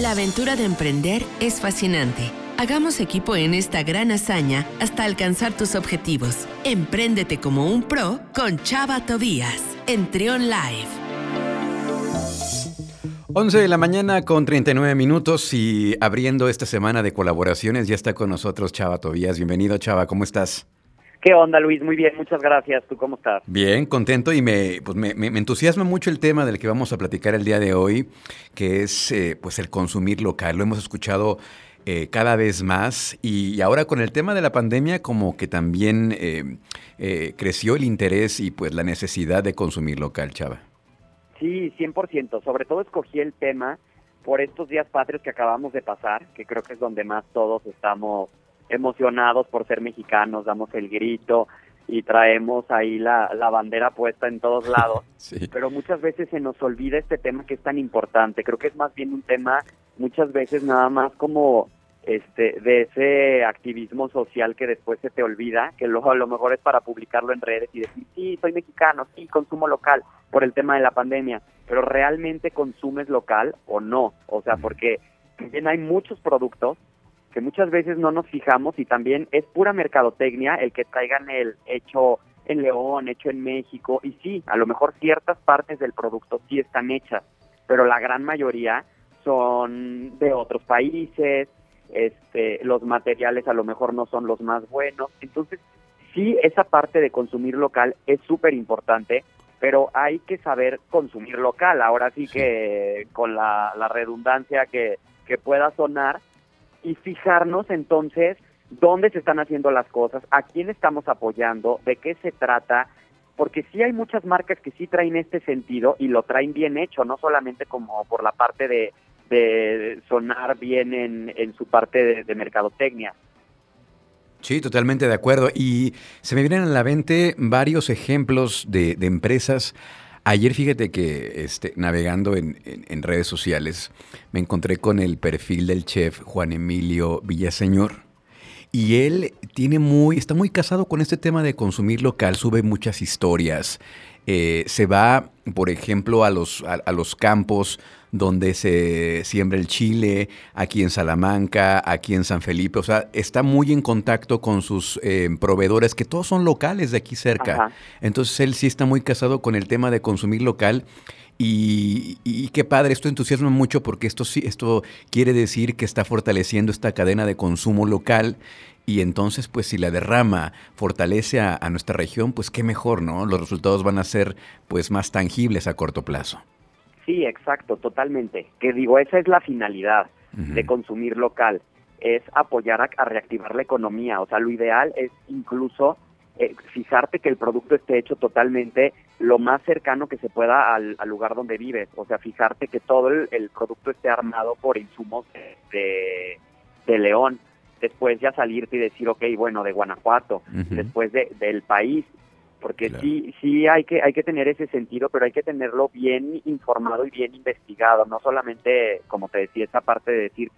La aventura de emprender es fascinante. Hagamos equipo en esta gran hazaña hasta alcanzar tus objetivos. Empréndete como un pro con Chava Tobías en Trion Live. 11 de la mañana con 39 minutos y abriendo esta semana de colaboraciones ya está con nosotros Chava Tobías. Bienvenido Chava, ¿cómo estás? ¿Qué onda, Luis? Muy bien, muchas gracias. ¿Tú cómo estás? Bien, contento y me, pues me, entusiasma mucho el tema del que vamos a platicar el día de hoy, que es eh, pues el consumir local. Lo hemos escuchado eh, cada vez más y ahora con el tema de la pandemia como que también eh, creció el interés y pues la necesidad de consumir local, Chava. Sí, 100%. Sobre todo escogí el tema por estos días patrios que acabamos de pasar, que creo que es donde más todos estamos emocionados por ser mexicanos, damos el grito y traemos ahí la, la bandera puesta en todos lados. Pero muchas veces se nos olvida este tema que es tan importante. Creo que es más bien un tema muchas veces nada más como este de ese activismo social que después se te olvida, que luego a lo mejor es para publicarlo en redes y decir, sí, soy mexicano, sí, consumo local por el tema de la pandemia, pero realmente consumes local o no, o sea, porque también hay muchos productos que muchas veces no nos fijamos y también es pura mercadotecnia el que traigan el hecho en León, hecho en México, y sí, a lo mejor ciertas partes del producto sí están hechas, pero la gran mayoría son de otros países, este, los materiales a lo mejor no son los más buenos, entonces sí, esa parte de consumir local es súper importante, pero hay que saber consumir local, ahora sí. que con la, la redundancia que, que pueda sonar, y fijarnos entonces dónde se están haciendo las cosas, a quién estamos apoyando, de qué se trata, porque sí hay muchas marcas que sí traen este sentido y lo traen bien hecho, no solamente como por la parte de, sonar bien en, en su parte de, de mercadotecnia. Sí, totalmente de acuerdo. Y se me vienen a la mente varios ejemplos de, de empresas Ayer fíjate que este, navegando en, redes sociales me encontré con el perfil del chef Juan Emilio Villaseñor. Y él tiene muy, está muy casado con este tema de consumir local, sube muchas historias. Eh, se va, por ejemplo, a los, a los campos donde se siembra el chile, aquí en Salamanca, aquí en San Felipe. O sea, está muy en contacto con sus eh, proveedores, que todos son locales de aquí cerca. Entonces él sí está muy casado con el tema de consumir local. Y, qué padre, esto entusiasma mucho porque esto sí, esto quiere decir que está fortaleciendo esta cadena de consumo local y entonces, pues si la derrama fortalece a, a, nuestra región, pues qué mejor, ¿no? Los resultados van a ser pues más tangibles a corto plazo. Sí, exacto, totalmente. Que digo, esa es la finalidad de consumir local, es apoyar a, reactivar la economía. O sea, lo ideal es incluso eh, fijarte que el producto esté hecho totalmente lo más cercano que se pueda al, lugar donde vives. O sea, fijarte que todo el, producto esté armado por insumos de, de, León. Después ya salirte y decir, ok, bueno, de Guanajuato. Después de, del país porque sí sí hay que hay que tener ese sentido pero hay que tenerlo bien informado y bien investigado no solamente como te decía esa parte de decir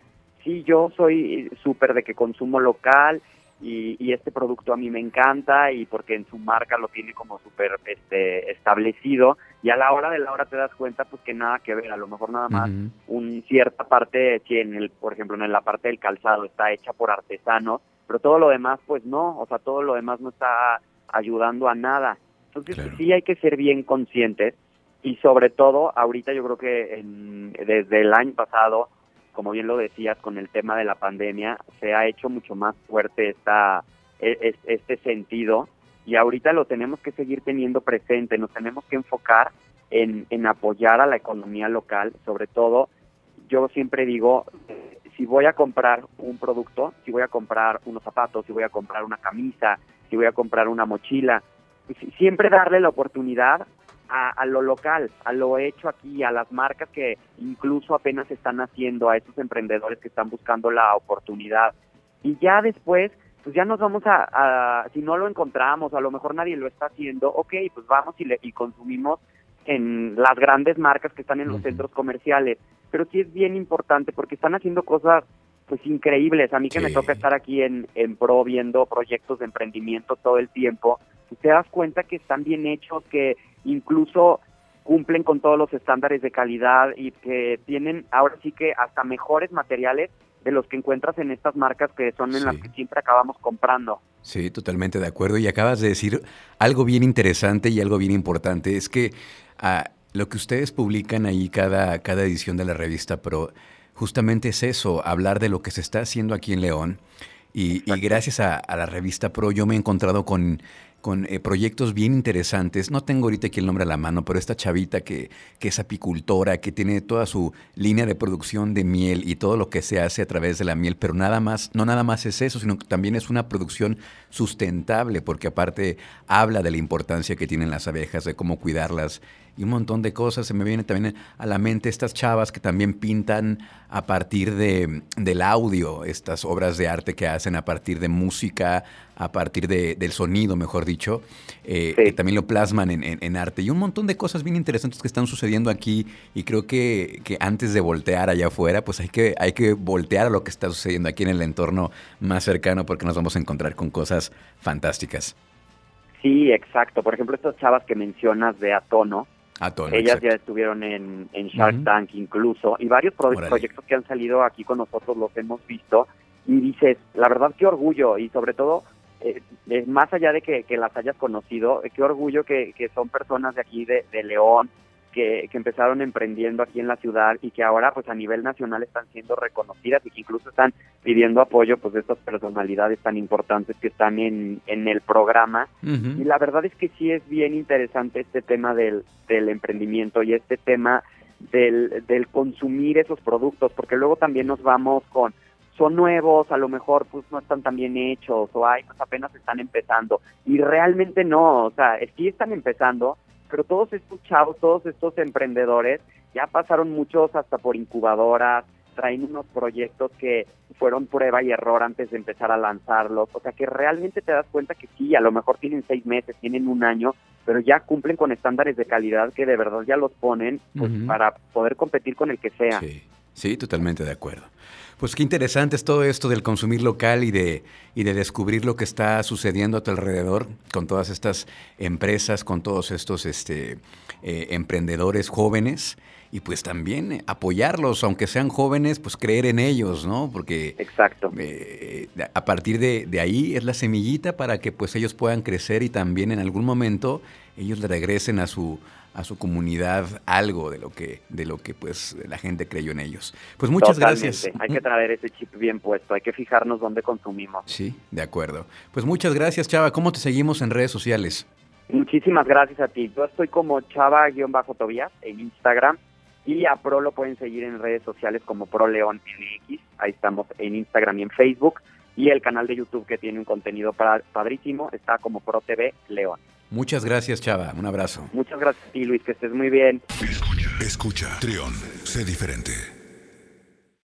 sí yo soy súper de que consumo local y, y, este producto a mí me encanta y porque en su marca lo tiene como súper este, establecido. Y a la hora de la hora te das cuenta pues que nada que ver, a lo mejor nada más un cierta parte, si en el, por ejemplo en la parte del calzado está hecha por artesanos, pero todo lo demás pues no, o sea todo lo demás no está ayudando a nada. Entonces sí hay que ser bien conscientes y sobre todo ahorita yo creo que en, desde el año pasado, como bien lo decías, con el tema de la pandemia, se ha hecho mucho más fuerte esta, e, este sentido y ahorita lo tenemos que seguir teniendo presente, nos tenemos que enfocar en, en apoyar a la economía local, sobre todo, yo siempre digo, si voy a comprar un producto, si voy a comprar unos zapatos, si voy a comprar una camisa, si voy a comprar una mochila, siempre darle la oportunidad a, lo local, a lo hecho aquí, a las marcas que incluso apenas están haciendo, a esos emprendedores que están buscando la oportunidad. Y ya después, pues ya nos vamos a, si no lo encontramos, a lo mejor nadie lo está haciendo, ok, pues vamos y, le, y consumimos en las grandes marcas que están en los centros comerciales. Pero sí es bien importante porque están haciendo cosas pues increíbles. A mí que me toca estar aquí en, en Pro viendo proyectos de emprendimiento todo el tiempo, pues, te das cuenta que están bien hechos, que incluso cumplen con todos los estándares de calidad y que tienen ahora sí que hasta mejores materiales de los que encuentras en estas marcas que son en las que siempre acabamos comprando. Sí, totalmente de acuerdo. Y acabas de decir algo bien interesante y algo bien importante. Es que ah, lo que ustedes publican ahí cada, cada edición de la revista Pro, justamente es eso, hablar de lo que se está haciendo aquí en León. Y, gracias a, la revista Pro yo me he encontrado con con eh, proyectos bien interesantes. No tengo ahorita aquí el nombre a la mano, pero esta chavita que, que, es apicultora, que tiene toda su línea de producción de miel y todo lo que se hace a través de la miel, pero nada más, no nada más es eso, sino que también es una producción sustentable, porque aparte habla de la importancia que tienen las abejas, de cómo cuidarlas y un montón de cosas. Se me vienen también a la mente estas chavas que también pintan a partir de, del audio, estas obras de arte que hacen a partir de música, a partir de, del sonido, mejor dicho, eh, que también lo plasman en, en, arte. Y un montón de cosas bien interesantes que están sucediendo aquí y creo que, que, antes de voltear allá afuera, pues hay que, hay que voltear a lo que está sucediendo aquí en el entorno más cercano porque nos vamos a encontrar con cosas fantásticas. Sí, exacto. Por ejemplo, estas chavas que mencionas de Atono, ellas ya estuvieron en, en Shark Tank incluso, y varios proyectos que han salido aquí con nosotros los hemos visto, y dices, la verdad qué orgullo, y sobre todo, eh, más allá de que, las hayas conocido, eh, qué orgullo que, son personas de aquí de, de León, que, empezaron emprendiendo aquí en la ciudad y que ahora pues a nivel nacional están siendo reconocidas y que incluso están pidiendo apoyo pues de estas personalidades tan importantes que están en, en el programa. Y la verdad es que sí es bien interesante este tema del, del emprendimiento y este tema del, del consumir esos productos porque luego también nos vamos con son nuevos, a lo mejor pues no están tan bien hechos o hay pues apenas están empezando. Y realmente no, o sea, sí están empezando, pero todos estos chavos, todos estos emprendedores, ya pasaron muchos hasta por incubadoras, traen unos proyectos que fueron prueba y error antes de empezar a lanzarlos. O sea que realmente te das cuenta que sí, a lo mejor tienen seis meses, tienen un año, pero ya cumplen con estándares de calidad que de verdad ya los ponen pues, para poder competir con el que sea. Sí, sí, totalmente de acuerdo. Pues qué interesante es todo esto del consumir local y de, y de descubrir lo que está sucediendo a tu alrededor con todas estas empresas, con todos estos este, eh, emprendedores jóvenes y pues también apoyarlos, aunque sean jóvenes, pues creer en ellos, ¿no? Porque Exacto. Eh, a partir de, de, ahí es la semillita para que pues ellos puedan crecer y también en algún momento ellos le regresen a su, a su comunidad algo de lo que de lo que pues la gente creyó en ellos. Pues muchas gracias. Hay que traer ese chip bien puesto, hay que fijarnos dónde consumimos. Sí, de acuerdo. Pues muchas gracias, Chava. ¿Cómo te seguimos en redes sociales? Muchísimas gracias a ti. Yo estoy como Chava-Tobías en Instagram y a Pro lo pueden seguir en redes sociales como Pro León MX. Ahí estamos en Instagram y en Facebook. Y el canal de YouTube que tiene un contenido padrísimo está como Pro TV León. Muchas gracias, Chava. Un abrazo. Muchas gracias a ti, Luis. Que estés muy bien. Escucha, escucha. Trión, sé diferente.